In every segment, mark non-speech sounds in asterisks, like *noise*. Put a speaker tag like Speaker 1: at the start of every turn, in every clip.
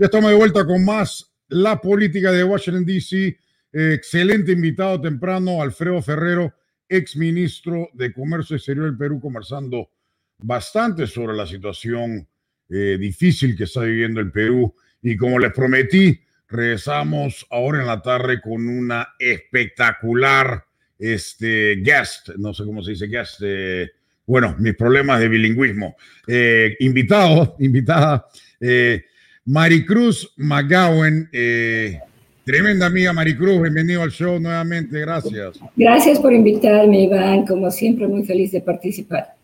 Speaker 1: Ya estamos de vuelta con más La Política de Washington, D.C. excelente invitado temprano, Alfredo Ferrero, ex ministro de Comercio Exterior del Perú, conversando bastante sobre la situación eh, difícil que está viviendo el Perú. Y como les prometí, regresamos ahora en la tarde con una espectacular este, guest, no sé cómo se dice guest, eh, bueno, mis problemas de bilingüismo. Eh, invitado, *laughs* invitada. Eh, Maricruz McGowan, eh, tremenda amiga Maricruz, bienvenido al show nuevamente, gracias.
Speaker 2: Gracias por invitarme, Iván, como siempre muy feliz de participar.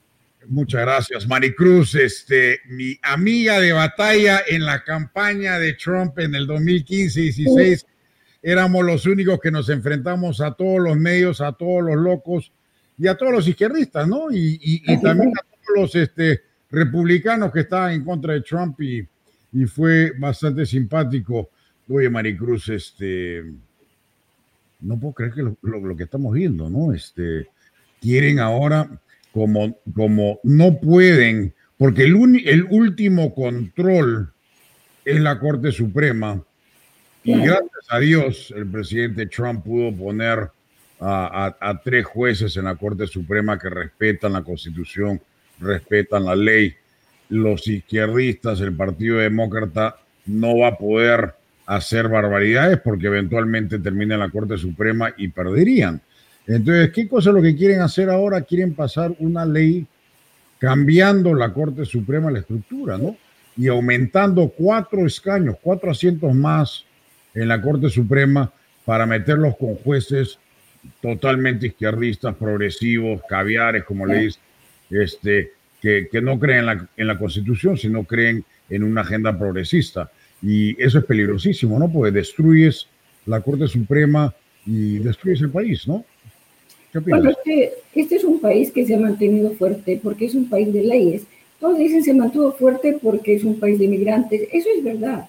Speaker 1: Muchas gracias, Maricruz, este, mi amiga de batalla en la campaña de Trump en el 2015-16. Éramos los únicos que nos enfrentamos a todos los medios, a todos los locos y a todos los izquierdistas, ¿no? Y, y también a todos los este, republicanos que estaban en contra de Trump y, y fue bastante simpático. Oye, Maricruz, este, no puedo creer que lo, lo, que estamos viendo, ¿no? Este, quieren ahora, como, como no pueden, porque el, el último control es la Corte Suprema, y gracias a Dios el presidente Trump pudo poner a, a, a tres jueces en la Corte Suprema que respetan la Constitución, respetan la ley los izquierdistas, el Partido Demócrata, no va a poder hacer barbaridades porque eventualmente termina en la Corte Suprema y perderían. Entonces, ¿qué cosa es lo que quieren hacer ahora? Quieren pasar una ley cambiando la Corte Suprema la estructura, ¿no? Y aumentando cuatro escaños, cuatro asientos más en la Corte Suprema para meterlos con jueces totalmente izquierdistas, progresivos, caviares, como le dice, este, que, no creen en la, en la Constitución, sino creen en una agenda progresista. Y eso es peligrosísimo, ¿no? Porque destruyes la Corte Suprema y destruyes el país, ¿no?
Speaker 2: ¿Qué bueno, este, este, es un país que se ha mantenido fuerte porque es un país de leyes. Todos dicen se mantuvo fuerte porque es un país de inmigrantes. Eso es verdad.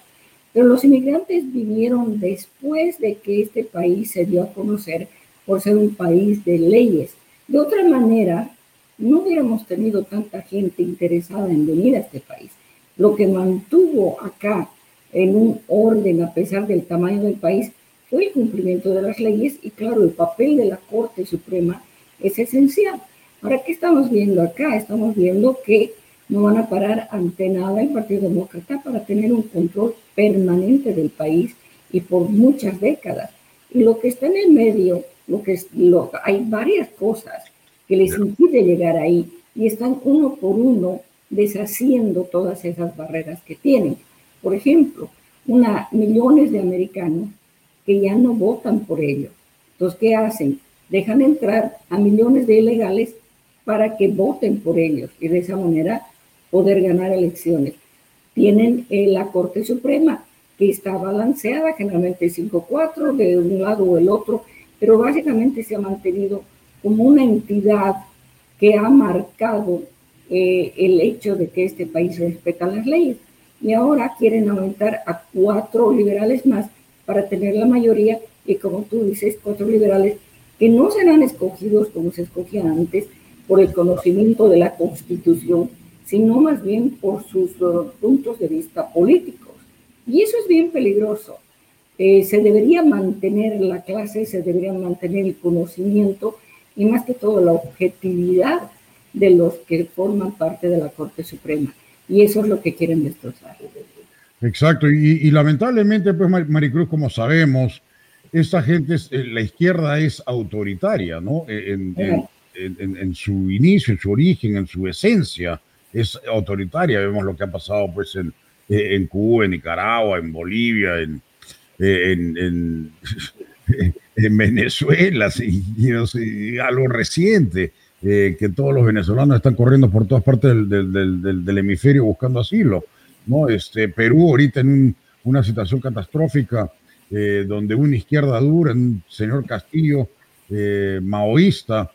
Speaker 2: Pero los inmigrantes vinieron después de que este país se dio a conocer por ser un país de leyes. De otra manera, no hubiéramos tenido tanta gente interesada en venir a este país. Lo que mantuvo acá en un orden a pesar del tamaño del país fue el cumplimiento de las leyes y claro, el papel de la Corte Suprema es esencial. Ahora, ¿qué estamos viendo acá? Estamos viendo que no van a parar ante nada el Partido Demócrata para tener un control permanente del país y por muchas décadas. Y lo que está en el medio, lo que es, lo, hay varias cosas que les impide llegar ahí y están uno por uno deshaciendo todas esas barreras que tienen. Por ejemplo, una, millones de americanos que ya no votan por ellos. Entonces, ¿qué hacen? Dejan entrar a millones de ilegales para que voten por ellos y de esa manera poder ganar elecciones. Tienen eh, la Corte Suprema, que está balanceada, generalmente 5-4 de un lado o el otro, pero básicamente se ha mantenido como una entidad que ha marcado eh, el hecho de que este país respeta las leyes. Y ahora quieren aumentar a cuatro liberales más para tener la mayoría y como tú dices, cuatro liberales que no serán escogidos como se escogían antes por el conocimiento de la Constitución, sino más bien por sus uh, puntos de vista políticos. Y eso es bien peligroso. Eh, se debería mantener la clase, se debería mantener el conocimiento y más que todo la objetividad de los que forman parte de la Corte Suprema. Y eso es lo que quieren destrozar.
Speaker 1: Exacto, y, lamentablemente, pues Maricruz, como sabemos, esta gente, eh, la izquierda es autoritaria, ¿no? En, en, su inicio, en su origen, en su esencia, es autoritaria. Vemos lo que ha pasado pues en, en Cuba, en Nicaragua, en Bolivia, en, *laughs* en, *laughs* en Venezuela, y, algo reciente, eh, que todos los venezolanos están corriendo por todas partes del, del, hemisferio buscando asilo. ¿no? Este, Perú ahorita en una situación catastrófica, eh, donde una izquierda dura, un señor Castillo eh, maoísta,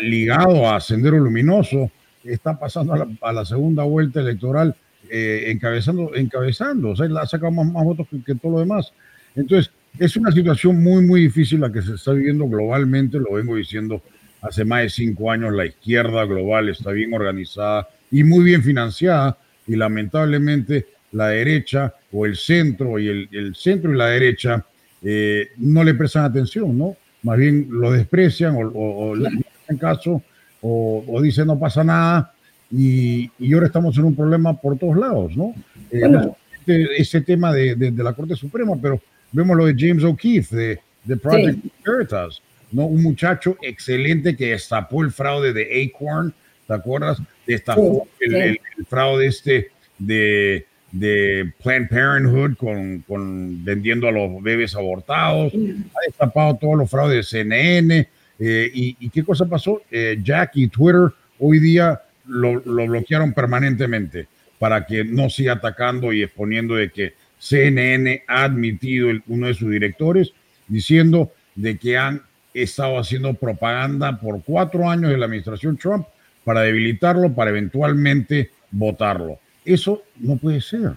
Speaker 1: ligado a Sendero Luminoso, está pasando a la, segunda vuelta electoral encabezando, encabezando, o sea, ha sacado más, más votos que, que todo lo demás. Entonces, es una situación muy, muy difícil la que se está viviendo globalmente, lo vengo diciendo hace más de cinco años, la izquierda global está bien organizada y muy bien financiada y lamentablemente la derecha o el centro y el, centro y la derecha eh, no le prestan atención, ¿no? Más bien lo desprecian o, le hacen caso o, dicen no pasa nada y, ahora estamos en un problema por todos lados, ¿no? Eh, ese tema de, de, la Corte Suprema, pero vemos lo de James O'Keefe, de, de Project Veritas, ¿no? Un muchacho excelente que destapó el fraude de Acorn, ¿te acuerdas? Destapó el, fraude este de, de Planned Parenthood con, con, vendiendo a los bebés abortados, ha destapado todos los fraudes de CNN. Eh, y, qué cosa pasó? Eh, Jack y Twitter hoy día lo, lo, bloquearon permanentemente para que no siga atacando y exponiendo de que CNN ha admitido uno de sus directores diciendo de que han estado haciendo propaganda por cuatro años de la administración Trump para debilitarlo, para eventualmente votarlo. Eso no puede ser.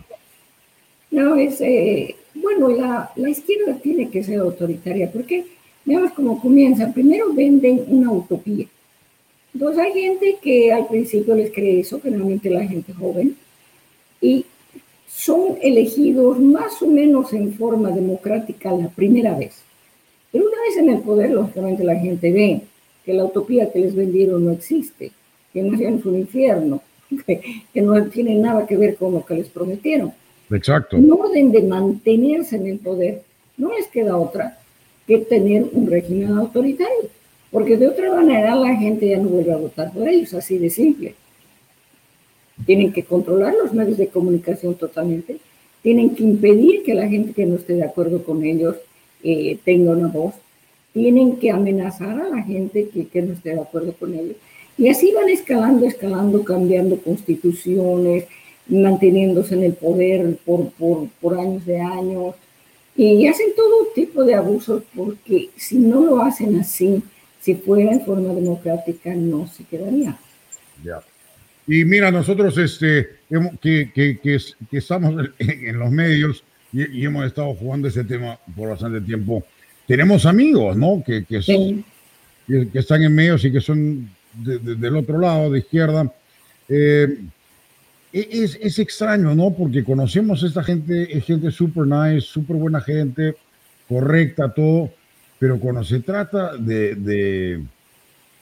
Speaker 2: No, es, eh, bueno, la, la, izquierda tiene que ser autoritaria, porque veamos cómo comienza. Primero venden una utopía. Entonces hay gente que al principio les cree eso, generalmente la gente joven, y son elegidos más o menos en forma democrática la primera vez. Pero una vez en el poder, lógicamente la gente ve que la utopía que les vendieron no existe, que no es un infierno, *laughs* que, no tiene nada que ver con lo que les prometieron.
Speaker 1: Exacto.
Speaker 2: En orden de mantenerse en el poder, no les queda otra que tener un régimen autoritario, porque de otra manera la gente ya no vuelve a votar por ellos, así de simple. Tienen que controlar los medios de comunicación totalmente, tienen que impedir que la gente que no esté de acuerdo con ellos eh, tenga una voz, tienen que amenazar a la gente que, que no esté de acuerdo con ellos. Y así van escalando, escalando, cambiando constituciones, manteniéndose en el poder por, por, por, años de años. Y hacen todo tipo de abusos porque si no lo hacen así, si fuera en forma democrática, no se quedaría.
Speaker 1: Ya. Y mira, nosotros este, que, que, que, estamos en, los medios y, hemos estado jugando ese tema por bastante tiempo, tenemos amigos, ¿no? Que, que, que están en medios y que son del otro lado, de izquierda. Eh, e, es, es, extraño, ¿no? Porque conocemos a esta gente, es gente súper nice, súper buena gente, correcta, todo, pero cuando se trata de, de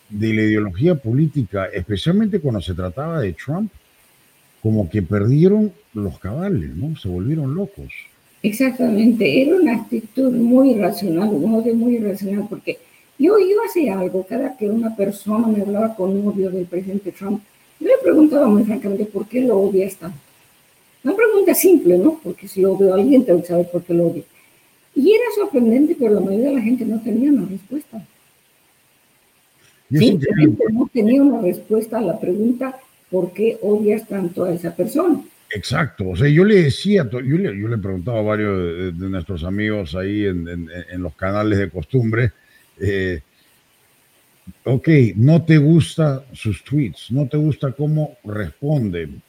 Speaker 1: de la ideología política, especialmente cuando se trataba de Trump, como que perdieron los cabales, ¿no? Se volvieron locos.
Speaker 2: Exactamente, era una actitud muy irracional, un odio muy irracional, porque yo, yo hacía algo, cada que una persona me hablaba con odio del presidente Trump, yo le preguntaba muy francamente por qué lo odia tanto. Una pregunta simple, ¿no? Porque si odio a alguien, tengo que saber por qué lo odio. Y era sorprendente, pero la mayoría de la gente no tenía una respuesta. Simplemente no tenía una respuesta a la pregunta ¿por qué odias tanto a esa persona?
Speaker 1: Exacto, o sea, yo le decía, yo le, yo le preguntaba a varios de, nuestros amigos ahí en, en, los canales de costumbre, eh, ok, no te gusta sus tweets, no te gusta cómo responden,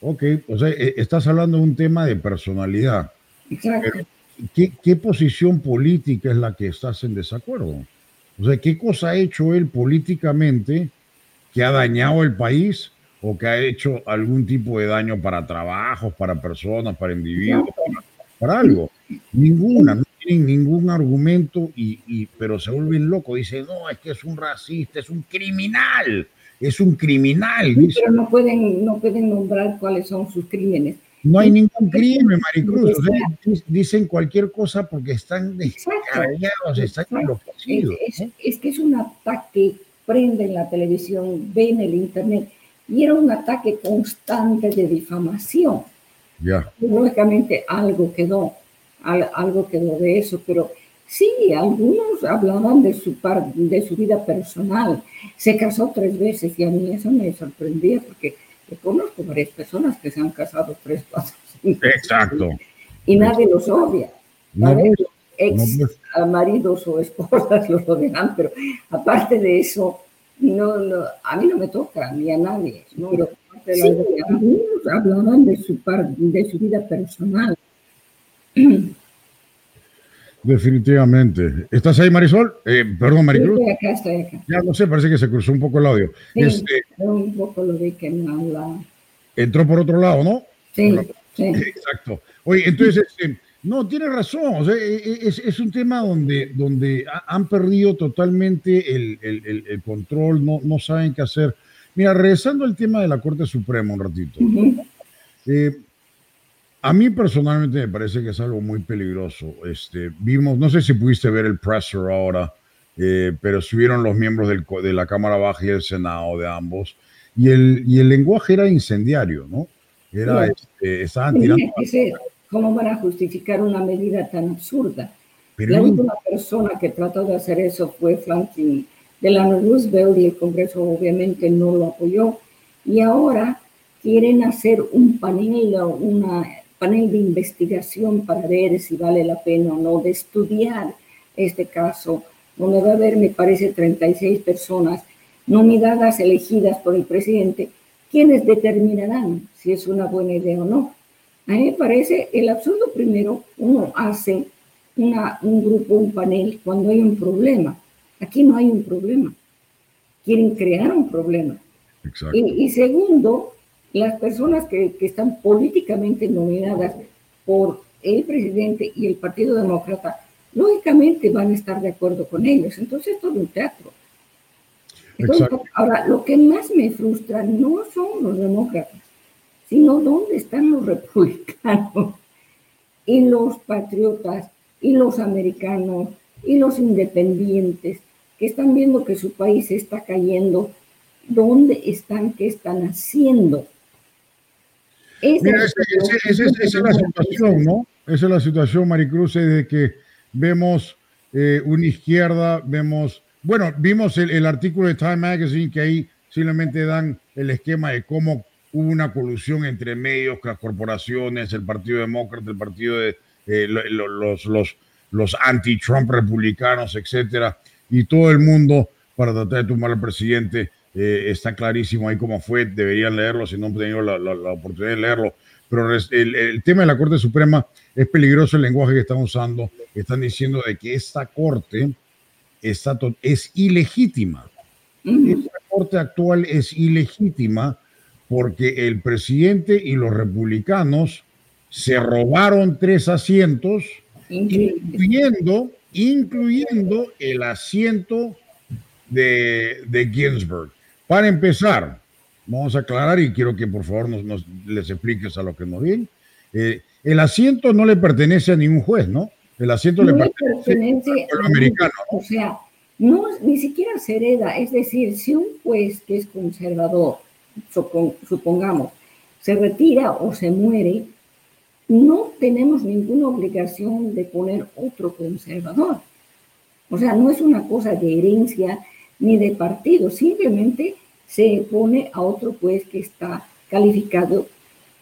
Speaker 1: ok, o sea, eh, estás hablando de un tema de personalidad.
Speaker 2: Exacto.
Speaker 1: ¿qué, ¿Qué posición política es la que estás en desacuerdo? O sea, ¿qué cosa ha hecho él políticamente que ha dañado el país o que ha hecho algún tipo de daño para trabajos, para personas, para individuos, para, algo? Ninguna, no tienen ningún argumento, y, pero se vuelven locos. Dice, no, es que es un racista, es un criminal, es un criminal.
Speaker 2: pero no pueden, no pueden nombrar cuáles son sus crímenes.
Speaker 1: No hay ningún crimen, Maricruz. dicen cualquier cosa porque están descarriados, están
Speaker 2: enloquecidos. Es, es, que es un ataque, prenden la televisión, ven el internet, y era un ataque constante de difamación.
Speaker 1: Ya.
Speaker 2: Lógicamente algo quedó, algo quedó de eso, pero sí, algunos hablaban de su, de su vida personal. Se casó tres veces y a mí eso me sorprendía porque conozco varias personas que se han casado tres, cuatro,
Speaker 1: Exacto.
Speaker 2: Y nadie los odia. No, ex maridos o esposas *laughs* los odian, pero aparte de eso, no, a mí no me toca, ni a nadie. ¿no? Pero algunos hablaban de su, de su vida personal. *clears throat*
Speaker 1: Definitivamente. ¿Estás ahí, Marisol? Eh, perdón, Maricruz.
Speaker 2: Estoy acá, estoy acá.
Speaker 1: Ya no sé, parece que se cruzó un poco el audio.
Speaker 2: Sí, este, un poco lo vi que no.
Speaker 1: Entró por otro lado, ¿no?
Speaker 2: Sí. *laughs*
Speaker 1: Exacto. Oye, entonces, este, no, tiene razón. E, e, es, un tema donde, donde han perdido totalmente el, control, no, no saben qué hacer. Mira, regresando al tema de la Corte Suprema un ratito. Eh, a mí personalmente me parece que es algo muy peligroso. Este, vimos, no sé si pudiste ver el presser ahora, eh, pero subieron los miembros del, de la Cámara Baja y el Senado de ambos, y el, y el lenguaje era incendiario, ¿no? Era, este, estaban tirando...
Speaker 2: ¿Cómo van a justificar una medida tan absurda? la última persona que trató de hacer eso fue Franklin Delano Roosevelt y el Congreso obviamente no lo apoyó. Y ahora quieren hacer un panel, una panel de investigación para ver si vale la pena o no de estudiar este caso, donde va a haber, me parece, 36 personas nominadas, elegidas por el presidente, quienes determinarán si es una buena idea o no. A mí me parece el absurdo primero, uno hace una, un grupo, un panel cuando hay un problema. Aquí no hay un problema. Quieren crear un problema. Y, segundo, las personas que, que, están políticamente nominadas por el presidente y el Partido Demócrata, lógicamente van a estar de acuerdo con ellos. Entonces, es todo un teatro. ahora, lo que más me frustra no son los demócratas, sino dónde están los republicanos y los patriotas y los americanos y los independientes que están viendo que su país está cayendo, ¿dónde están? ¿Qué están haciendo?
Speaker 1: Mira, esa, es la situación, ¿no? Esa es la situación, Maricruz, de que vemos eh, una izquierda, vemos, bueno, vimos el, el, artículo de Time Magazine que ahí simplemente dan el esquema de cómo hubo una colusión entre medios, las corporaciones, el Partido Demócrata, el Partido de eh, los, los, los anti-Trump republicanos, etcétera, y todo el mundo para tratar de tumbar al presidente. Eh, está clarísimo ahí cómo fue, deberían leerlo si no han tenido la, oportunidad de leerlo. Pero el, el, tema de la Corte Suprema es peligroso el lenguaje que están usando. Están diciendo de que esta Corte está, es ilegítima. Esta Corte actual es ilegítima porque el presidente y los republicanos se robaron tres asientos, incluyendo, incluyendo el asiento de, de Ginsburg. Para empezar, vamos a aclarar y quiero que por favor nos, les expliques a lo que nos viene. Eh, el asiento no le pertenece a ningún juez, ¿no? El asiento le pertenece,
Speaker 2: al americano. O sea, no, ni siquiera se hereda. Es decir, si un juez que es conservador supongamos, se retira o se muere, no tenemos ninguna obligación de poner otro conservador. O sea, no es una cosa de herencia ni de partido, simplemente se pone a otro juez que está calificado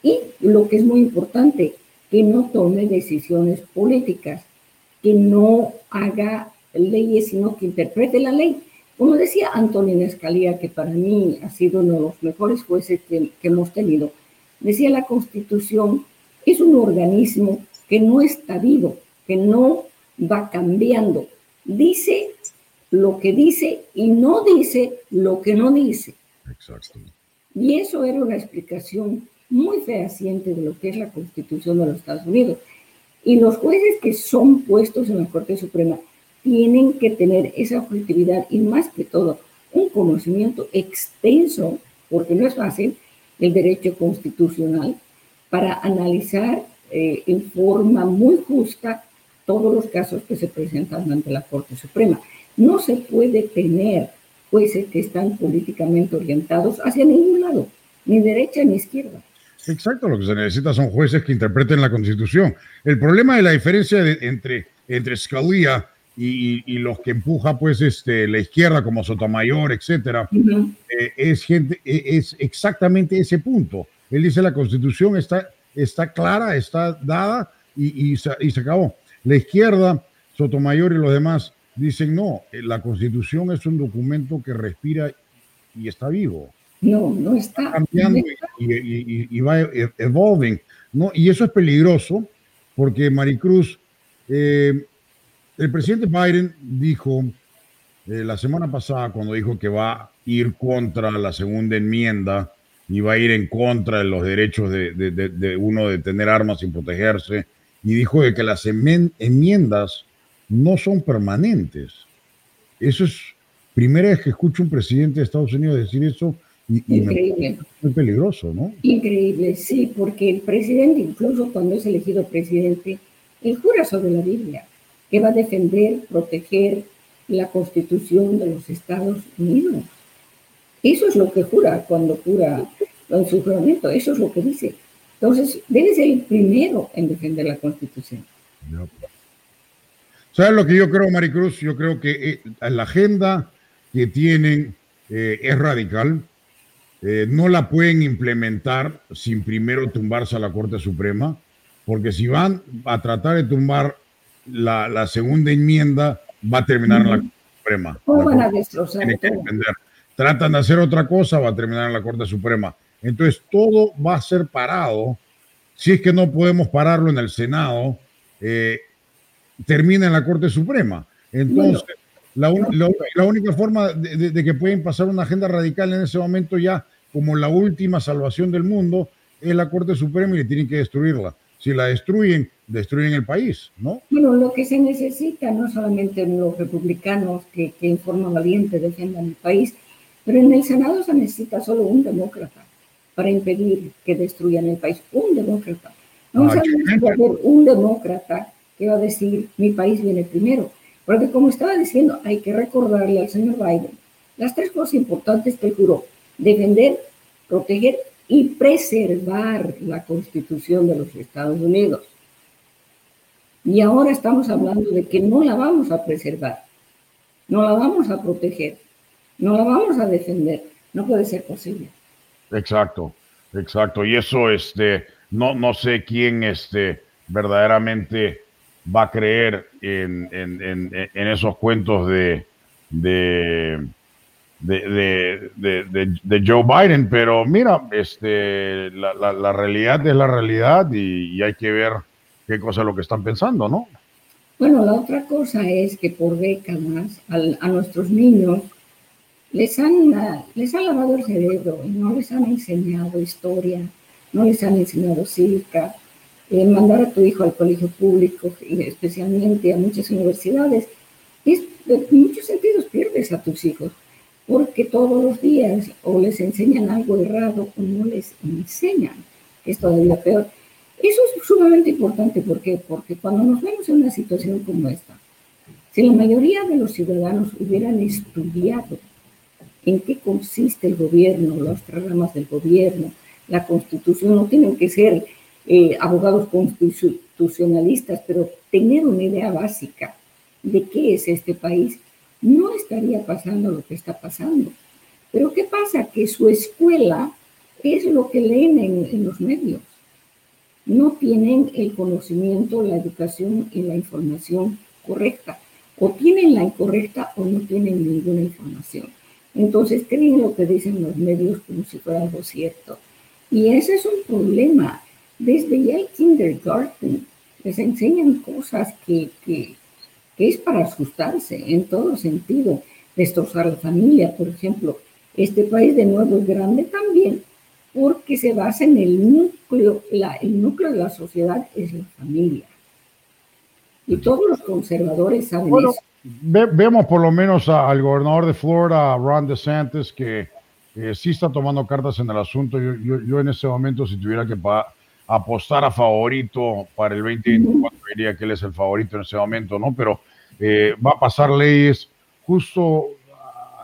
Speaker 2: y lo que es muy importante, que no tome decisiones políticas, que no haga leyes, sino que interprete la ley. Como decía Antonio Escalía, que para mí ha sido uno de los mejores jueces que, hemos tenido, decía la Constitución es un organismo que no está vivo, que no va cambiando. Dice lo que dice y no dice lo que no dice. Exacto. Y eso era una explicación muy fehaciente de lo que es la Constitución de los Estados Unidos. Y los jueces que son puestos en la Corte Suprema tienen que tener esa objetividad y más que todo un conocimiento extenso, porque no es fácil, el derecho constitucional para analizar eh, en forma muy justa todos los casos que se presentan ante la Corte Suprema. No se puede tener jueces que están políticamente orientados hacia ningún lado, ni derecha ni izquierda.
Speaker 1: Exacto, lo que se necesita son jueces que interpreten la Constitución. El problema de la diferencia entre, entre Scalia y, los que empuja pues este, la izquierda como Sotomayor, etcétera, eh, es, gente, e, es exactamente ese punto. Él dice la constitución está, está clara, está dada y, y, se, y se acabó. La izquierda, Sotomayor y los demás dicen no, eh, la constitución es un documento que respira y está vivo.
Speaker 2: No, no está.
Speaker 1: cambiando Y, va e, evolving. ¿no? Y eso es peligroso porque Maricruz, eh, el presidente Biden dijo eh, la semana pasada, cuando dijo que va a ir contra la segunda enmienda y va a ir en contra de los derechos de, uno de tener armas y protegerse. Y dijo de que las enmiendas no son permanentes. Eso es primera vez que escucho un presidente de Estados Unidos decir eso y,
Speaker 2: Increíble.
Speaker 1: muy peligroso, ¿no?
Speaker 2: Increíble, sí, porque el presidente, incluso cuando es elegido presidente, él jura sobre la Biblia que va a defender, proteger la constitución de los Estados Unidos. Eso es lo que jura cuando jura en su juramento, eso es lo que dice. Entonces, debe ser el primero en defender la constitución.
Speaker 1: ¿Sabes lo que yo creo, Maricruz? Yo creo que eh, la agenda que tienen eh, es radical. Eh, no la pueden implementar sin primero tumbarse a la Corte Suprema, porque si van a tratar de tumbar la, segunda enmienda, va a terminar en la Corte Suprema.
Speaker 2: ¿Cómo van a destrozar
Speaker 1: Tratan de hacer otra cosa, va a terminar en la Corte Suprema. Entonces, todo va a ser parado. Si es que no podemos pararlo en el Senado, eh, termina en la Corte Suprema. Entonces, la, única forma de, que pueden pasar una agenda radical en ese momento ya como la última salvación del mundo es la Corte Suprema y tienen que destruirla. Si la destruyen, destruyen el país, ¿no?
Speaker 2: Bueno, lo que se necesita no solamente los republicanos que, que en forma valiente defiendan el país, pero en el Senado se necesita solo un demócrata para impedir que destruyan el país. Un demócrata. No ah, un demócrata que va a decir mi país viene primero. Porque como estaba diciendo, hay que recordarle al señor Biden las tres cosas importantes que juró. Defender, proteger y preservar la constitución de los Estados Unidos. Y ahora estamos hablando de que no la vamos a preservar, no la vamos a proteger, no la vamos a defender. No puede ser posible.
Speaker 1: Exacto, exacto. Y eso, este, no, no sé quién este, verdaderamente va a creer en, en, en, esos cuentos de, de, de, de, Joe Biden, pero mira, este, la, la, realidad es la realidad y, hay que ver qué cosa es lo que están pensando, ¿no?
Speaker 2: Bueno, la otra cosa es que por décadas a nuestros niños les han, les han lavado el cerebro y no les han enseñado historia, no les han enseñado cívica. Eh, mandar a tu hijo al colegio público, y especialmente a muchas universidades, es, en muchos sentidos pierdes a tus hijos, porque todos los días o les enseñan algo errado o no les enseñan, que es todavía peor. Eso es sumamente importante, ¿por qué? Porque cuando nos vemos en una situación como esta, si la mayoría de los ciudadanos hubieran estudiado en qué consiste el gobierno, las ramas del gobierno, la constitución. No tienen que ser eh, abogados constitucionalistas, pero tener una idea básica de qué es este país, no estaría pasando lo que está pasando. Pero ¿qué pasa? Que su escuela es lo que leen en, en los medios. No tienen el conocimiento, la educación y la información correcta. O tienen la incorrecta o no tienen ninguna información. Entonces creen lo que dicen los medios como si fuera algo cierto. Y ese es un problema. Desde ya el kindergarten les enseñan cosas que, que, es para asustarse en todo sentido. Destrozar la familia, por ejemplo. Este país de nuevo es grande también porque se basa en el núcleo, la, el núcleo de la sociedad es la familia. Y todos los conservadores saben eso
Speaker 1: vemos por lo menos al gobernador de Florida, Ron DeSantis, que sí está tomando cartas en el asunto. Yo, en ese momento, si tuviera que apostar a favorito para el 2024, diría que él es el favorito en ese momento, ¿no? Pero eh, va a pasar leyes justo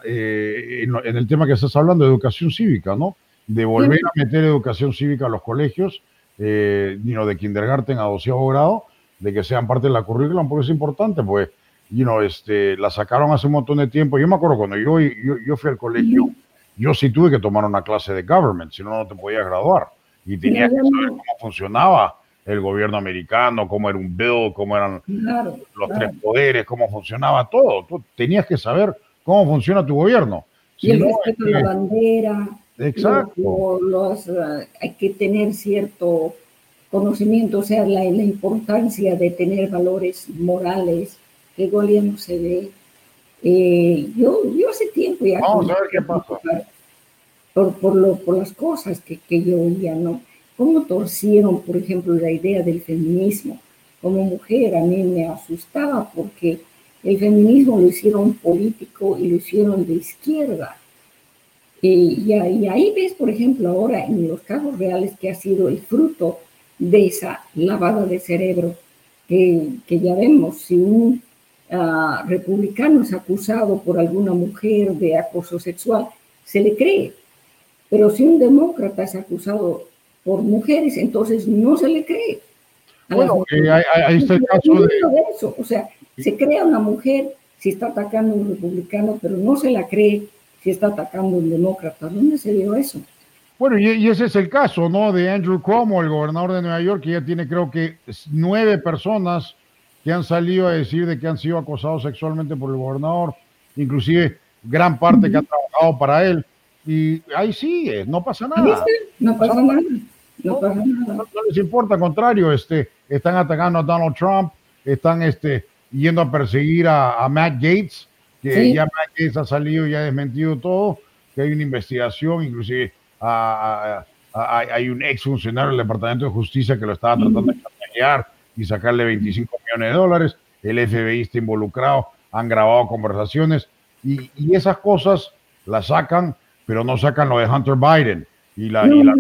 Speaker 1: eh, en, el tema que estás hablando, educación cívica, ¿no? De volver a meter educación cívica a los colegios, eh, de kindergarten a doceavo grado, de que sean parte de la currículum, porque es importante, pues you know, este, la sacaron hace un montón de tiempo. Yo me acuerdo cuando yo, yo, fui al colegio, yo sí tuve que tomar una clase de government, si no, no te podías graduar. Y tenías que saber cómo funcionaba el gobierno americano, cómo era un bill, cómo eran los tres poderes, cómo funcionaba todo. Tú tenías que saber cómo funciona tu gobierno.
Speaker 2: y el respeto a la bandera.
Speaker 1: Exacto.
Speaker 2: Los, eh, hay que tener cierto conocimiento, o sea, la, la importancia de tener valores morales que no se ve. Eh, yo, yo hace tiempo ya...
Speaker 1: Vamos a ver qué pasa.
Speaker 2: Por, por, lo, por las cosas que, que yo oía, ¿no? Cómo torcieron, por ejemplo, la idea del feminismo. Como mujer a mí me asustaba porque el feminismo lo hicieron político y lo hicieron de izquierda. Y, ahí ves, por ejemplo, ahora en los casos reales que ha sido el fruto de esa lavada de cerebro, que, que ya vemos, si un uh, republicano es acusado por alguna mujer de acoso sexual, se le cree. Pero si un demócrata es acusado por mujeres, entonces no se le cree.
Speaker 1: Bueno, eh, ahí, está el caso de...
Speaker 2: eso. O sea, se crea una mujer si está atacando a un republicano, pero no se la cree si está atacando a un demócrata. ¿Dónde se dio eso?
Speaker 1: Bueno, y, ese es el caso, ¿no? De Andrew Cuomo, el gobernador de Nueva York, que ya tiene creo que nueve personas que han salido a decir de que han sido acosados sexualmente por el gobernador, inclusive gran parte que ha trabajado para él. Y ahí sigue, no pasa nada.
Speaker 2: No pasa nada. No, pasa nada.
Speaker 1: No, les importa, al contrario, este, están atacando a Donald Trump, están este, yendo a perseguir a, Matt Gates, que ya Matt Gates ha salido y ha desmentido todo, que hay una investigación, inclusive hay un ex funcionario del Departamento de Justicia que lo estaba tratando de cambiar y sacarle 25 millones de dólares, el FBI está involucrado, han grabado conversaciones y, y esas cosas las sacan, pero no sacan lo de Hunter Biden y, la, y las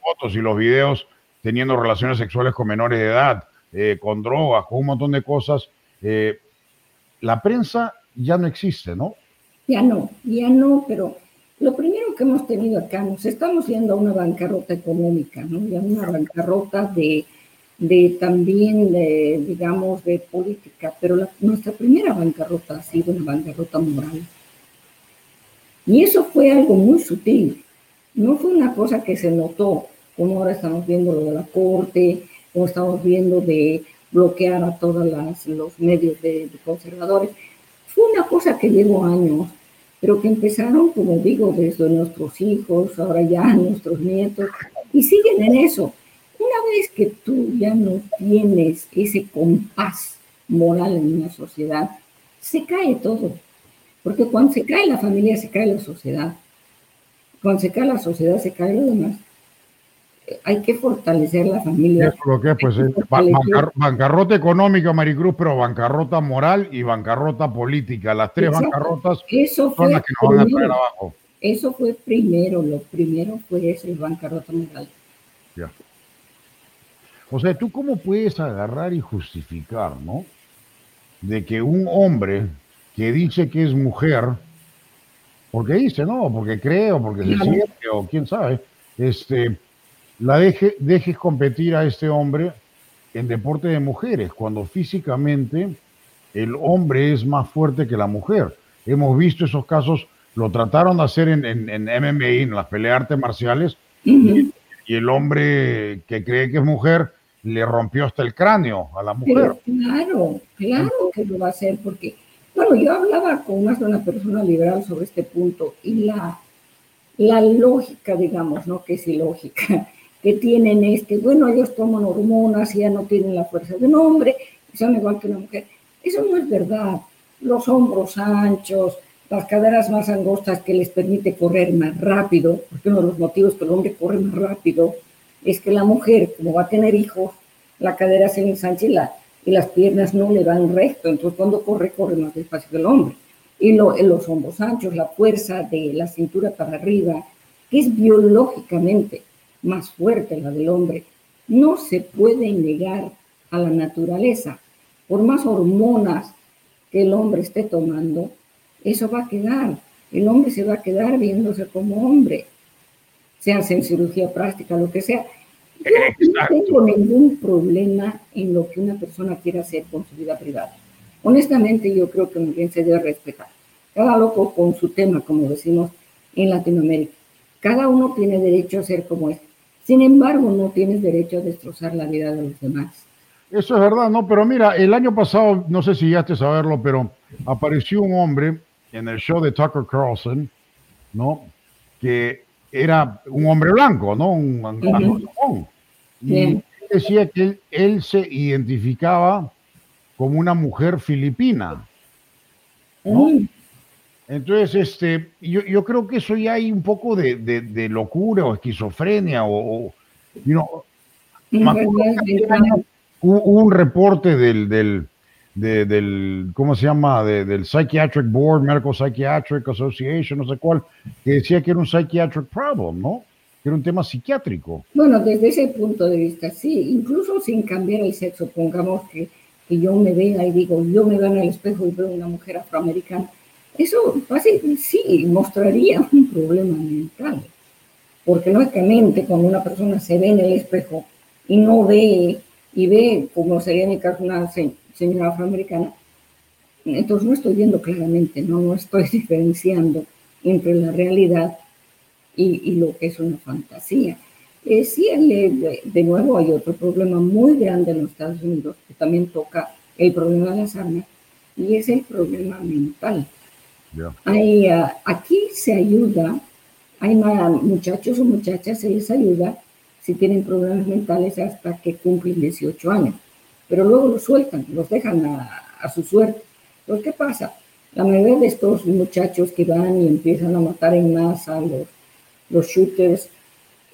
Speaker 1: fotos y los videos teniendo relaciones sexuales con menores de edad, eh, con drogas, con un montón de cosas. Eh, la prensa ya no existe, ¿no?
Speaker 2: Ya no, ya no, pero lo primero que hemos tenido acá, nos estamos yendo a una bancarrota económica, ¿no? Ya una bancarrota de, de también, de, digamos, de política, pero nuestra primera bancarrota ha sido una bancarrota moral. Y eso fue algo muy sutil, no fue una cosa que se notó, como ahora estamos viendo lo de la corte, como estamos viendo de bloquear a todos los medios de, conservadores. Fue una cosa que llevó años, pero que empezaron, como digo, desde nuestros hijos, ahora ya *laughs* nuestros nietos, y siguen en eso. Una vez que tú ya no tienes ese compás moral en una sociedad, se cae todo. Porque cuando se cae la familia, se cae la sociedad. Cuando se cae la sociedad, se cae lo demás. Hay que fortalecer la familia.
Speaker 1: Eso lo que es, pues, bancarrota económica, Maricruz, pero bancarrota moral y bancarrota política. Las tres bancarrotas
Speaker 2: eso son las que nos van a traer abajo. Eso fue primero, lo primero fue ese bancarrota moral. Ya.
Speaker 1: O sea, ¿tú cómo puedes agarrar y justificar, no? De que un hombre que dice que es mujer porque dice, no, porque creo, porque se siente, o quién sabe, este, la deje, dejes competir a este hombre en deporte de mujeres, cuando físicamente el hombre es más fuerte que la mujer. Hemos visto esos casos, lo trataron de hacer en, en, en MMA, en las peleas artes marciales, y, el hombre que cree que es mujer le rompió hasta el cráneo a la mujer.
Speaker 2: claro, claro que lo va a hacer, porque bueno, yo hablaba con más de una persona liberal sobre este punto y la, la lógica, digamos, ¿no? Que es ilógica, *laughs* que tienen es que, bueno, ellos toman hormonas y ya no tienen la fuerza de un hombre, son igual que una mujer. Eso no es verdad. Los hombros anchos, las caderas más angostas que les permite correr más rápido, porque uno de los motivos que el hombre corre más rápido es que la mujer, como va a tener hijos, la cadera se ensancha y la, y las piernas no le van recto, entonces cuando corre, corre más despacio que el hombre. Y lo, los hombros anchos, la fuerza de la cintura para arriba, que es biológicamente más fuerte la del hombre, no se puede negar a la naturaleza. Por más hormonas que el hombre esté tomando, eso va a quedar. El hombre se va a quedar viéndose como hombre, en cirugía plástica, lo que sea. Yo no tengo ningún problema en lo que una persona quiera hacer con su vida privada. Honestamente, yo creo que bien se debe respetar. Cada loco con su tema, como decimos en Latinoamérica. Cada uno tiene derecho a ser como es. Sin embargo, no tienes derecho a destrozar la vida de los demás.
Speaker 1: Eso es verdad, ¿no? Pero mira, el año pasado, no sé si ya te saberlo, pero apareció un hombre en el show de Tucker Carlson, ¿no? Que era un hombre blanco, ¿no? Un, uh Y decía que él, se identificaba como una mujer filipina. ¿no? Entonces, este, yo, yo, creo que eso ya hay un poco de, de, locura o esquizofrenia o, you know, hubo un reporte del, del, del, ¿cómo se llama? del Psychiatric Board, Medical Psychiatric Association, no sé cuál, que decía que era un psychiatric problem, ¿no? Que era un tema psiquiátrico.
Speaker 2: Bueno, desde ese punto de vista, sí, incluso sin cambiar el sexo, pongamos que, que yo me vea y digo, yo me veo en el espejo y veo una mujer afroamericana eso sí mostraría un problema mental, porque lógicamente cuando una persona se ve en el espejo y no ve, y ve, como sería en el caso una señora afroamericana, entonces no estoy viendo claramente, no, no estoy *laughs* diferenciando entre la realidad y, lo que es una fantasía. Eh, sí, de, de nuevo hay otro problema muy grande en los Estados Unidos que también toca el problema de las armas y es el problema mental. Hay, uh, aquí se ayuda, hay muchachos o muchachas, se les ayuda si tienen problemas mentales hasta que cumplen 18 años, pero luego los sueltan, los dejan a, su suerte. Entonces, ¿qué pasa? La mayoría de estos muchachos que van y empiezan a matar en masa los, los shooters,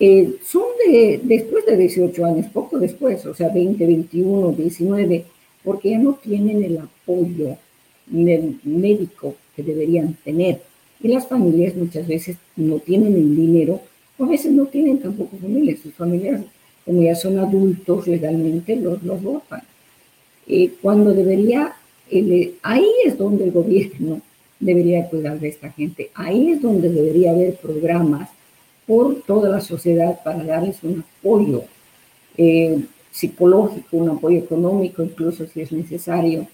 Speaker 2: eh, son de después de 18 años, poco después, o sea, 20, 21, 19, porque ya no tienen el apoyo médico que deberían tener. Y las familias muchas veces no tienen el dinero, o a veces no tienen tampoco familias. Sus familias, como ya son adultos legalmente, los, los votan. Eh, cuando debería, ahí es donde el gobierno debería cuidar de esta gente. Ahí es donde debería haber programas por toda la sociedad para darles un apoyo eh, psicológico, un apoyo económico, incluso si es necesario,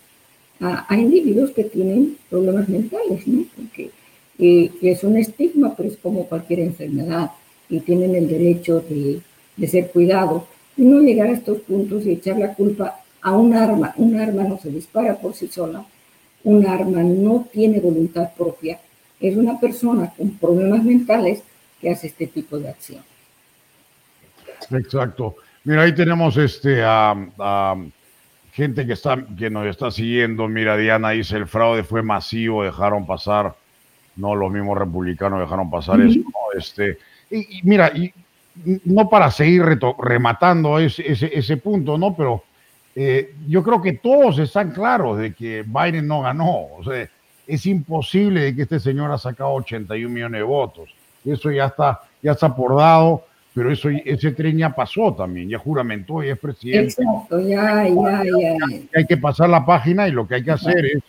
Speaker 2: a, individuos que tienen problemas mentales, ¿no? Porque eh, es un estigma, pero es como cualquier enfermedad y tienen el derecho de, de ser cuidados. Y no llegar a estos puntos y echar la culpa a un arma. Un arma no se dispara por sí sola, un arma no tiene voluntad propia. Es una persona con problemas mentales que hace este tipo de acción.
Speaker 1: Exacto. Mira, ahí tenemos este a gente que, está, que nos está siguiendo, mira, Diana dice, el fraude fue masivo, dejaron pasar, no, los mismos republicanos dejaron pasar eso, este, y, mira, y, no para seguir rematando ese, ese, punto, ¿no? Pero eh, yo creo que todos están claros de que Biden no ganó, o sea, es imposible de que este señor ha sacado 81 millones de votos, eso ya está, ya está por dado, pero eso, ese tren ya pasó también, ya juramentó, y es presidente.
Speaker 2: Exacto, ya, ya, ya.
Speaker 1: Hay que pasar la página y lo que hay que hacer es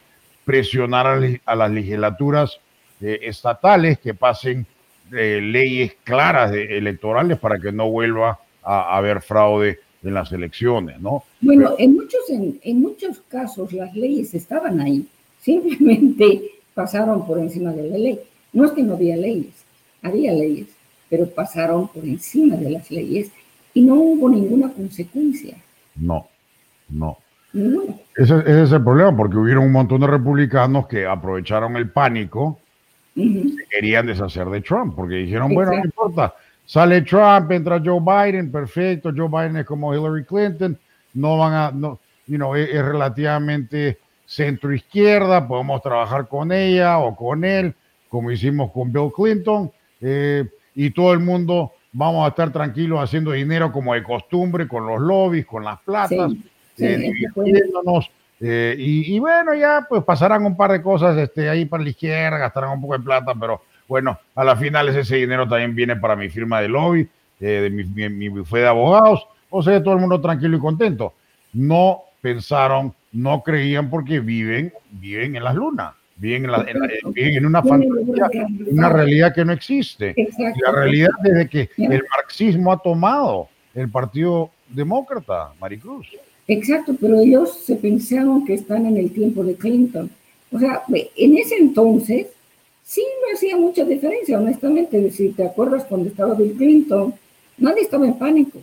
Speaker 1: presionar a, las legislaturas eh, estatales que pasen eh, leyes claras electorales para que no vuelva a, haber fraude en las elecciones, ¿no?
Speaker 2: Bueno, en, muchos, en, en muchos casos las leyes estaban ahí, simplemente *laughs* pasaron por encima de la ley. No es que no había leyes, había leyes pero pasaron por encima de las leyes y no hubo ninguna consecuencia.
Speaker 1: No, no. Ese, es el problema, porque hubieron un montón de republicanos que aprovecharon el pánico y querían deshacer de Trump, porque dijeron, bueno, no importa, sale Trump, entra Joe Biden, perfecto, Joe Biden es como Hillary Clinton, no van a, no, you know, es, es relativamente centro izquierda, podemos trabajar con ella o con él, como hicimos con Bill Clinton. Eh, y todo el mundo vamos a estar tranquilos haciendo dinero como de costumbre, con los lobbies, con las platas, eh, eh, y, bueno, ya pues pasarán un par de cosas este, ahí para la izquierda, gastarán un poco de plata, pero bueno, a las finales ese dinero también viene para mi firma de lobby, eh, de mi, mi, mi de abogados, o sea, todo el mundo tranquilo y contento. No pensaron, no creían porque viven, viven en las lunas bien en, una fantasía, una realidad que no existe. La realidad es de que el marxismo ha tomado el Partido Demócrata, Maricruz.
Speaker 2: Exacto, pero ellos se pensaron que están en el tiempo de Clinton. O sea, en ese entonces sí no hacía mucha diferencia, honestamente. Si te acuerdas cuando estaba Bill Clinton, nadie estaba en pánico.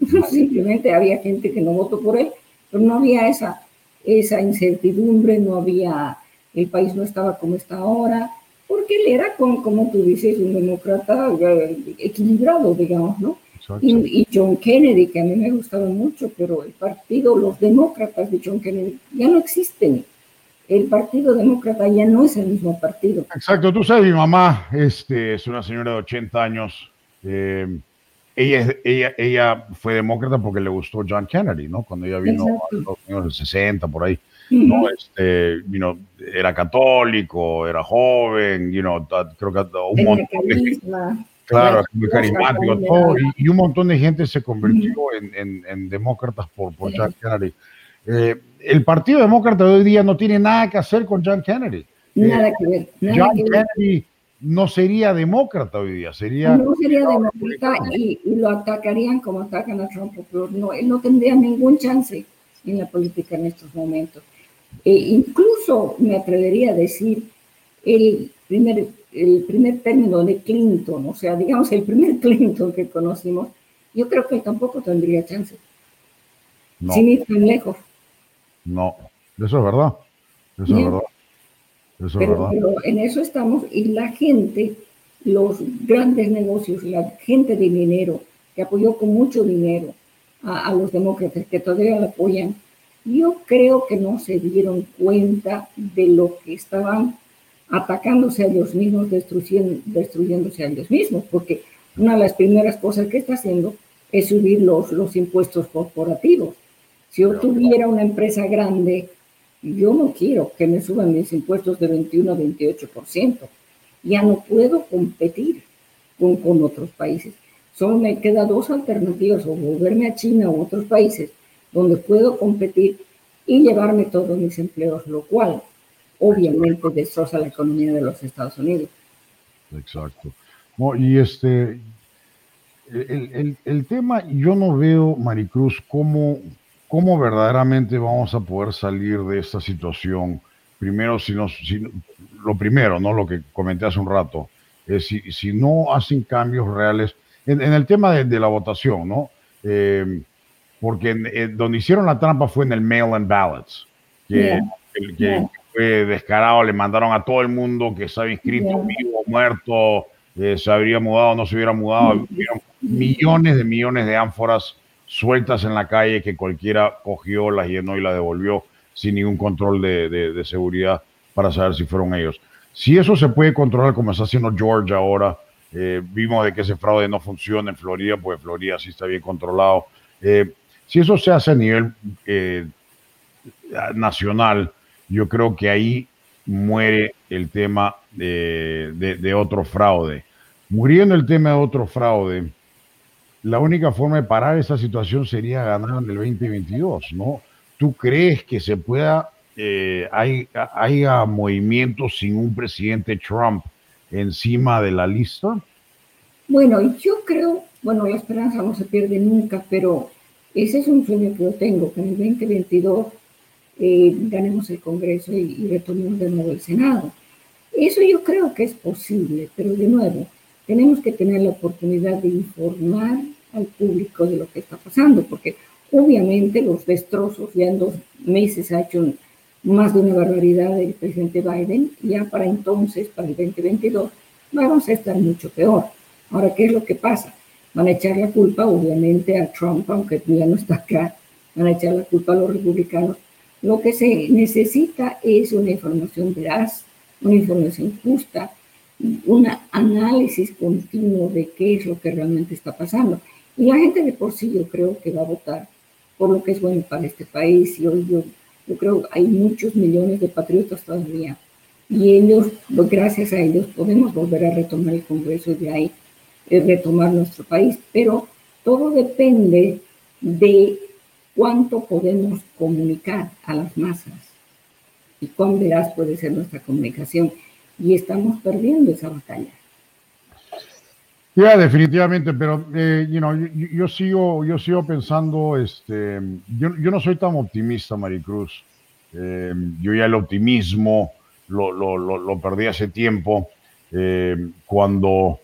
Speaker 2: *laughs* Simplemente había gente que no votó por él, pero no había esa, esa incertidumbre, no había el país no estaba como está ahora, porque él era, como, como tú dices, un demócrata equilibrado, digamos, ¿no? Y, John Kennedy, que a mí me gustaba mucho, pero el partido, los demócratas de John Kennedy ya no existen. el Partido Demócrata ya no es el mismo partido.
Speaker 1: Exacto, tú sabes, mi mamá este, es una señora de 80 años. Eh, ella, ella, ella fue demócrata porque le gustó John Kennedy, ¿no? Cuando ella vino a los años 60, por ahí. ¿no? Este, you era católico, era joven, you know, creo que un montón de Claro, muy carismático, todo, y, un montón de gente se convirtió en, en, demócratas por, por John Kennedy. Eh, el Partido Demócrata de hoy día no tiene nada que hacer con John Kennedy.
Speaker 2: Nada que ver.
Speaker 1: John Kennedy no sería demócrata hoy día, sería...
Speaker 2: No sería demócrata y, lo atacarían como atacan a Trump, pero no, él no tendría ningún chance en la política en estos momentos. E incluso me atrevería a decir el primer, el primer término de Clinton, o sea, digamos el primer *laughs* Clinton que conocimos, yo creo que tampoco tendría chance. Sin ir tan lejos.
Speaker 1: No, eso es verdad. Eso es verdad
Speaker 2: pero, en eso estamos y la gente, los grandes negocios, la gente de dinero que apoyó con mucho dinero a, los demócratas que todavía lo apoyan, yo creo que no se dieron cuenta de lo que estaban atacándose a ellos mismos, destruyendo, destruyéndose a ellos mismos, porque una de las primeras cosas que está haciendo es subir los, los impuestos corporativos. Si yo tuviera una empresa grande yo no quiero que me suban mis impuestos de 21 a 28%. Ya no puedo competir con, con otros países. Solo me quedan dos alternativas, o volverme a China o otros países donde puedo competir y llevarme todos mis empleos, lo cual obviamente destroza la economía de los Estados Unidos.
Speaker 1: Exacto. y este, el, el, el, tema, yo no veo, Maricruz, cómo, ¿Cómo verdaderamente vamos a poder salir de esta situación? Primero, si, no, si lo primero, ¿no? Lo que comenté hace un rato, es si, si no hacen cambios reales en, el tema de, la votación, ¿no? Eh, porque donde hicieron la trampa fue en el mail-in ballots, que, fue descarado, le mandaron a todo el mundo que estaba inscrito, vivo, muerto, eh, se habría mudado, no se hubiera mudado, millones de millones de ánforas sueltas en la calle que cualquiera cogió, las llenó y la devolvió sin ningún control de, seguridad para saber si fueron ellos. Si eso se puede controlar como está haciendo George ahora, eh, vimos de que ese fraude no funciona en Florida, porque Florida sí está bien controlado. Eh, si eso se hace a nivel eh, nacional, yo creo que ahí muere el tema de, otro fraude. Muriendo el tema de otro fraude, la única forma de parar esa situación sería ganar en el 2022, ¿no? ¿Tú crees que se pueda, eh, hay, haya movimientos sin un presidente Trump encima de la lista?
Speaker 2: Bueno, yo creo, bueno, la esperanza no se pierde nunca, pero ese es un sueño que yo tengo, que en el 2022 eh, ganemos el Congreso y, y retomemos de nuevo el Senado. Eso yo creo que es posible, pero de nuevo, tenemos que tener la oportunidad de informar al público de lo que está pasando, porque obviamente los destrozos ya en dos meses ha hecho más de una barbaridad el presidente Biden, ya para entonces, para el 2022, vamos a estar mucho peor. Ahora, ¿qué es lo que pasa? Van a echar la culpa, obviamente, a Trump, aunque ya no está acá, van a echar la culpa a los republicanos. Lo que se necesita es una información veraz, una información justa, un análisis continuo de qué es lo que realmente está pasando. Y la gente de por sí yo creo que va a votar por lo que es bueno para este país. Y hoy yo, yo creo que hay muchos millones de patriotas todavía. Y ellos, pues, gracias a ellos, podemos volver a retomar el Congreso y de ahí eh, retomar nuestro país. Pero todo depende de cuánto podemos comunicar a las masas y cuán veraz puede ser nuestra comunicación. Y estamos perdiendo esa batalla.
Speaker 1: Ya, definitivamente, pero eh, you know, yo, sigo, yo sigo pensando, este, yo, yo no soy tan optimista, Maricruz. Eh, yo ya el optimismo lo, lo, lo, perdí hace tiempo. Eh, cuando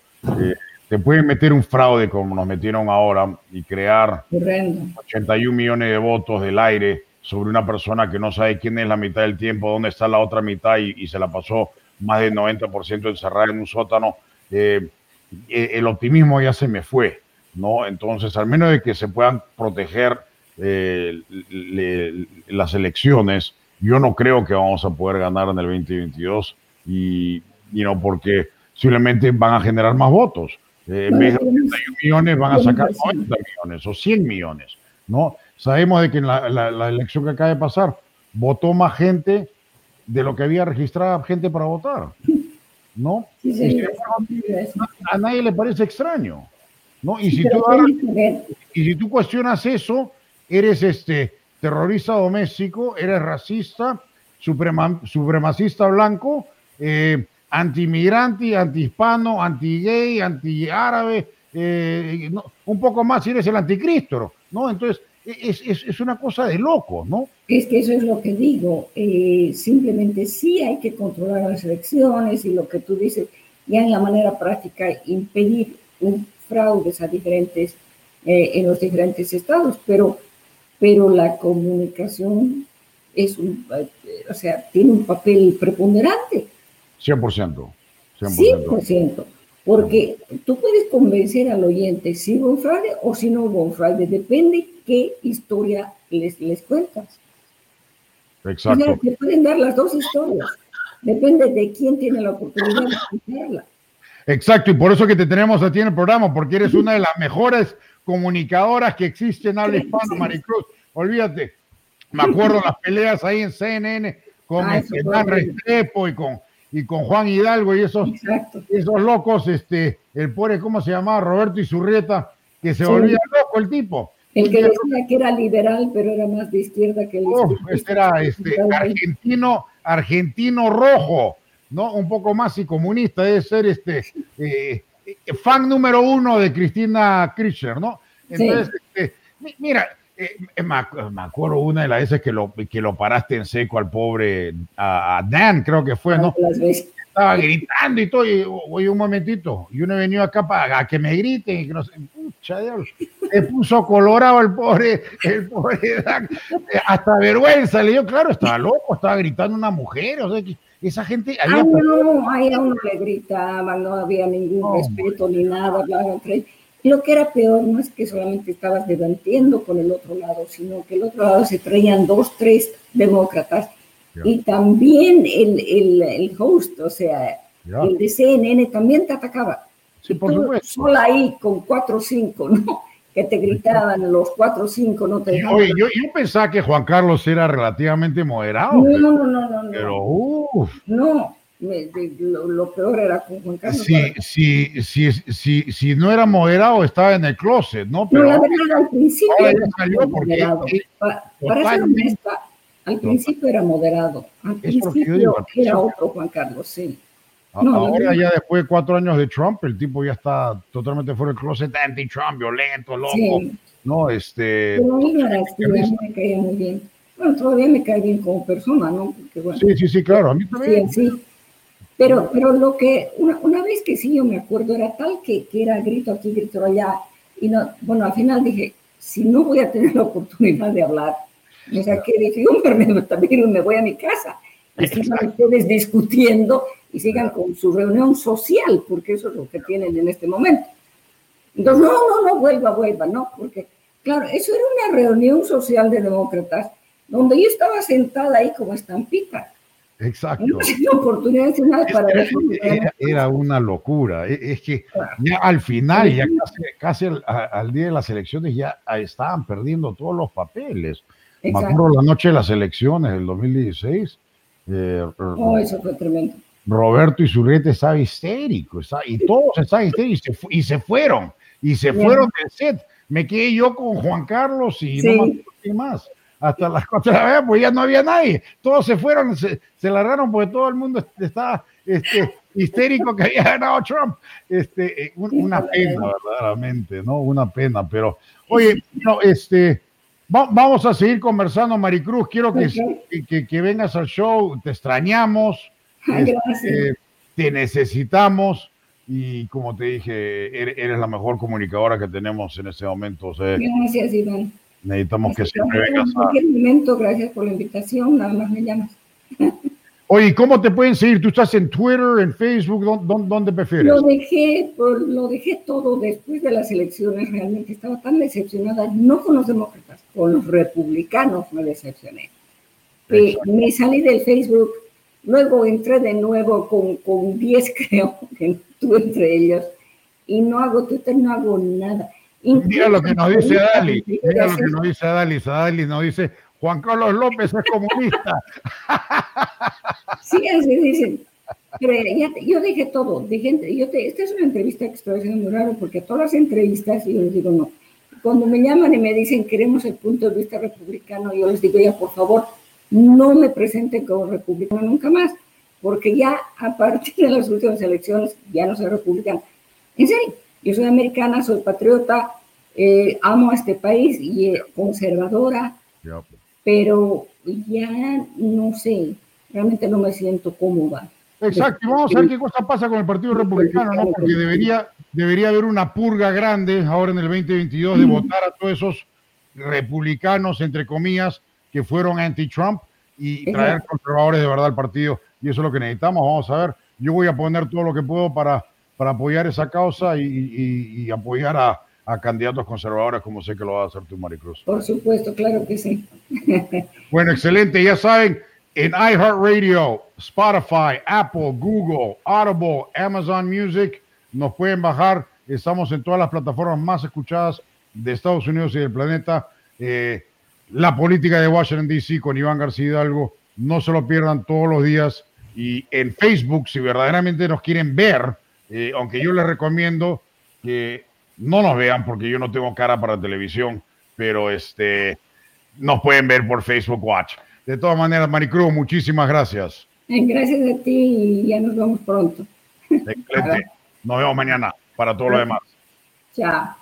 Speaker 1: te pueden meter un fraude como nos metieron ahora y crear 81 millones de votos del aire sobre una persona que no sabe quién es la mitad del tiempo, dónde está la otra mitad y, y se la pasó más del 90% encerrada en un sótano. Eh, eh, el optimismo ya se me fue, ¿no? Entonces, al menos de que se puedan proteger eh, las elecciones, Yo no creo que vamos a poder ganar en el 2022 y, y no porque simplemente van a generar más votos. Eh, en vez de 81 millones van a sacar 90 millones o 100 millones, ¿no? Sabemos de que en la, la, elección que acaba de pasar votó más gente de lo que había registrado gente para votar, ¿no? a, nadie le parece extraño, ¿no? Y si, tú, y si tú cuestionas eso, eres este terrorista doméstico, eres racista, suprema, supremacista blanco, eh, anti-migrante, anti-hispano, anti-gay, anti-árabe, eh, un poco más si eres el anticristo, ¿no? Entonces, es, es, una cosa de loco, ¿no?
Speaker 2: Es que eso es lo que digo. Eh, simplemente sí hay que controlar las elecciones y lo que tú dices, ya en la manera práctica, impedir fraudes a diferentes, eh, en los diferentes estados, pero, pero la comunicación es un, o sea, tiene un papel preponderante.
Speaker 1: 100%.
Speaker 2: 100%. 100%. Porque tú puedes convencer al oyente si hubo un fraude o si no hubo un fraude, depende qué historia les, les cuentas.
Speaker 1: Exacto. O
Speaker 2: te pueden dar las dos historias, depende de quién tiene la oportunidad de escucharla.
Speaker 1: Exacto, y por eso que te tenemos a ti en el programa, porque eres una de las mejores comunicadoras que existen en habla hispana, Maricruz. Olvídate, me acuerdo las peleas ahí en CNN con ah, Hernán Restrepo y con y con Juan Hidalgo y esos, esos locos, este, el pobre, ¿cómo se llamaba? Roberto Izurrieta, que se volvía loco el tipo.
Speaker 2: El que decía que era liberal, pero era más de izquierda que el
Speaker 1: Este era este, argentino, argentino rojo, ¿no? Un poco más y comunista, debe ser este eh, fan número uno de Cristina Kirchner, ¿no? Entonces, este, mira, eh, me, acuerdo una de las veces que lo, que lo paraste en seco al pobre, a, Dan, creo que fue, ¿no? Estaba gritando y todo, y oye, un momentito, y uno venido acá para que me griten, y que no sé, pucha Dios, se puso colorado el pobre, el pobre Dan, eh, hasta vergüenza, le dio, claro, estaba loco, estaba gritando una mujer, o sea, que esa gente...
Speaker 2: Había no, ahí a uno le gritaba, no había ningún respeto ni nada, entre lo que era peor no es que solamente estabas debatiendo con el otro lado, sino que el otro lado se traían dos, tres demócratas y también el, el, el, host, o sea, el de CNN también te atacaba.
Speaker 1: Sí, por supuesto.
Speaker 2: Solo ahí con cuatro o cinco, ¿no? Que te gritaban los cuatro o cinco, no te
Speaker 1: Oye, yo, yo, pensaba que Juan Carlos era relativamente moderado.
Speaker 2: No, no, no, no. no.
Speaker 1: Pero, uff.
Speaker 2: No, lo, peor era con Juan Carlos.
Speaker 1: Si, si, si, si, no era moderado, estaba en el closet, ¿no? Pero
Speaker 2: la verdad, al principio era moderado. para, ser honesta, al principio era moderado. Al principio era otro Juan Carlos, sí.
Speaker 1: ahora ya después de cuatro años de Trump, el tipo ya está totalmente fuera del closet, anti-Trump, violento, loco. No, este...
Speaker 2: Pero mí me caía muy bien. Bueno, todavía me cae bien como persona, ¿no? Porque, bueno,
Speaker 1: sí, sí, sí, claro, a mí también.
Speaker 2: Sí, sí. Pero, pero lo que, una, una, vez que sí yo me acuerdo, era tal que, que era grito aquí, grito allá. Y no, bueno, al final dije, si no voy a tener la oportunidad de hablar, me saqué, dije, hombre, también me voy a mi casa. Y sigan ustedes discutiendo y sigan con su reunión social, porque eso es lo que tienen en este momento. Entonces, no, no, no, vuelva, vuelva, no, porque, claro, eso era una reunión social de demócratas, donde yo estaba sentada ahí como estampita
Speaker 1: Exacto. era, una locura. E, es que ya al final, ya casi, al, día de las elecciones, ya estaban perdiendo todos los papeles. Me acuerdo la noche de las elecciones del 2016.
Speaker 2: Eh, oh, eso fue tremendo.
Speaker 1: Roberto Isurriete estaba histérico, y todos estaban histéricos y se, fueron, y se fueron del set. Me quedé yo con Juan Carlos y no más, más hasta las 4 de la mañana, pues ya no había nadie. Todos se fueron, se, se largaron porque todo el mundo estaba este, histérico que había ganado Trump. Este, eh, una pena, verdaderamente, ¿no? Una pena. Pero, oye, no, este, vamos a seguir conversando, Maricruz. Quiero que, que, que vengas al show. Te extrañamos. Este, te necesitamos. Y como te dije, eres, la mejor comunicadora que tenemos en este momento.
Speaker 2: Gracias, Iván.
Speaker 1: Necesitamos que siempre vengas
Speaker 2: a... cualquier momento, gracias por la invitación, nada más me llamas. *laughs*
Speaker 1: Oye, ¿cómo te pueden seguir? ¿Tú estás en Twitter, en Facebook? ¿Dónde, dónde prefieres?
Speaker 2: Lo dejé, lo dejé todo después de las elecciones. Realmente estaba tan decepcionada, no con los demócratas, con los republicanos me decepcioné. me salí del Facebook, luego entré de nuevo con, con 10, *laughs* creo, que tú entre ellos, y no hago Twitter, no hago nada.
Speaker 1: Mira lo que nos dice Adali, mira lo que nos dice Adali, Adali nos dice, Juan Carlos López es comunista. *laughs*
Speaker 2: Sí, así dicen. Pero ya yo dije todo, dije, yo te, esta es una entrevista que estoy haciendo muy raro porque todas las entrevistas yo les digo no. Cuando me llaman y me dicen queremos el punto de vista republicano, yo les digo ya por favor no me presenten como republicano nunca más, porque ya a partir de las últimas elecciones ya no soy republicano. En serio, yo soy americana, soy patriota, eh, amo a este país y eh, conservadora, pero ya no sé, realmente no me siento cómoda.
Speaker 1: Exacto, y vamos a ver qué cosa pasa con el Partido Republicano, ¿no? Porque debería, debería haber una purga grande ahora en el 2022 de votar a todos esos republicanos, entre comillas, que fueron anti-Trump y traer conservadores de verdad al partido. Y eso es lo que necesitamos. Vamos a ver. Yo voy a poner todo lo que puedo para, para apoyar esa causa y, apoyar a, a, candidatos conservadores, como sé que lo va a hacer tú, Maricruz.
Speaker 2: Por supuesto, claro que sí. *laughs*
Speaker 1: bueno, excelente. Ya saben, en iHeartRadio, Spotify, Apple, Google, Audible, Amazon Music, nos pueden bajar. Estamos en todas las plataformas más escuchadas de Estados Unidos y del planeta. Eh, la política de Washington, D.C. con Iván García Hidalgo. No se lo pierdan todos los días. Y en Facebook, si verdaderamente nos quieren ver, eh, aunque yo les recomiendo que no nos vean porque yo no tengo cara para televisión, pero este, nos pueden ver por Facebook Watch. De todas maneras, Maricruz, muchísimas gracias.
Speaker 2: Gracias a ti y ya nos vemos pronto.
Speaker 1: Excelente. *laughs* Nos vemos mañana para todo lo demás.
Speaker 2: Chao.